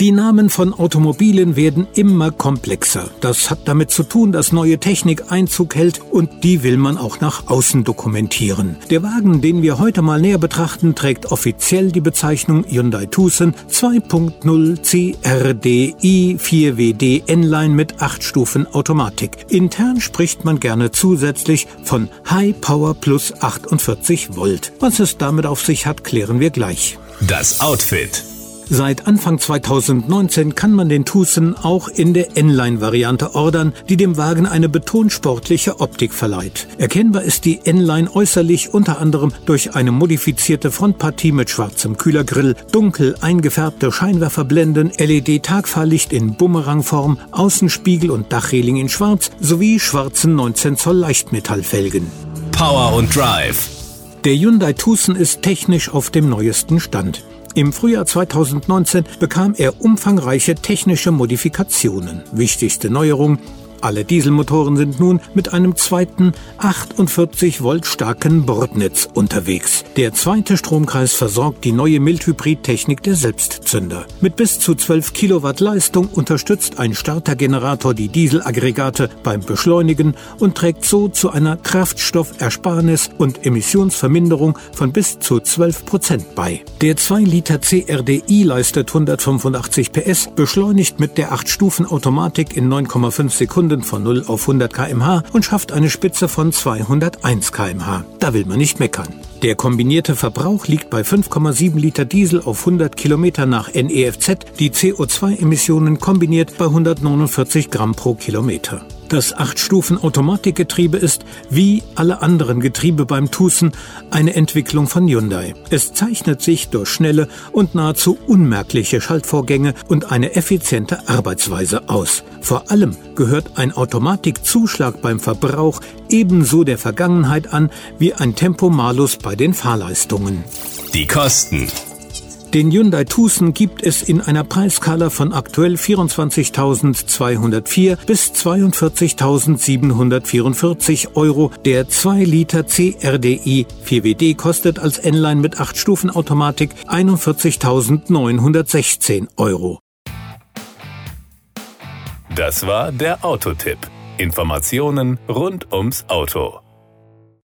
Die Namen von Automobilen werden immer komplexer. Das hat damit zu tun, dass neue Technik Einzug hält und die will man auch nach außen dokumentieren. Der Wagen, den wir heute mal näher betrachten, trägt offiziell die Bezeichnung Hyundai Tucson 2.0 CRDI 4WD N-Line mit 8 Stufen Automatik. Intern spricht man gerne zusätzlich von High Power plus 48 Volt. Was es damit auf sich hat, klären wir gleich. Das Outfit. Seit Anfang 2019 kann man den Tucson auch in der N-Line-Variante ordern, die dem Wagen eine betonsportliche Optik verleiht. Erkennbar ist die N-Line äußerlich unter anderem durch eine modifizierte Frontpartie mit schwarzem Kühlergrill, dunkel eingefärbte Scheinwerferblenden, LED-Tagfahrlicht in Bumerangform, Außenspiegel und Dachreling in schwarz sowie schwarzen 19 Zoll Leichtmetallfelgen. Power und Drive. Der Hyundai Tucson ist technisch auf dem neuesten Stand. Im Frühjahr 2019 bekam er umfangreiche technische Modifikationen. Wichtigste Neuerung, alle Dieselmotoren sind nun mit einem zweiten 48 Volt starken Bordnetz unterwegs. Der zweite Stromkreis versorgt die neue Mildhybrid-Technik der Selbstzünder. Mit bis zu 12 Kilowatt Leistung unterstützt ein Startergenerator die Dieselaggregate beim Beschleunigen und trägt so zu einer Kraftstoffersparnis und Emissionsverminderung von bis zu 12 Prozent bei. Der 2 Liter CRDI leistet 185 PS, beschleunigt mit der 8-Stufen-Automatik in 9,5 Sekunden Sekunden von 0 auf 100 kmh und schafft eine Spitze von 201 kmh. Da will man nicht meckern. Der kombinierte Verbrauch liegt bei 5,7 Liter Diesel auf 100 Kilometer nach NEFZ, die CO2-Emissionen kombiniert bei 149 Gramm pro Kilometer. Das 8-Stufen-Automatikgetriebe ist, wie alle anderen Getriebe beim Tucson, eine Entwicklung von Hyundai. Es zeichnet sich durch schnelle und nahezu unmerkliche Schaltvorgänge und eine effiziente Arbeitsweise aus. Vor allem gehört ein Automatikzuschlag beim Verbrauch ebenso der Vergangenheit an wie ein Tempomalus bei den Fahrleistungen. Die Kosten. Den Hyundai Tucson gibt es in einer Preiskala von aktuell 24.204 bis 42.744 Euro. Der 2 Liter CRDI 4WD kostet als N-Line mit 8 Stufen Automatik 41.916 Euro. Das war der Autotipp. Informationen rund ums Auto.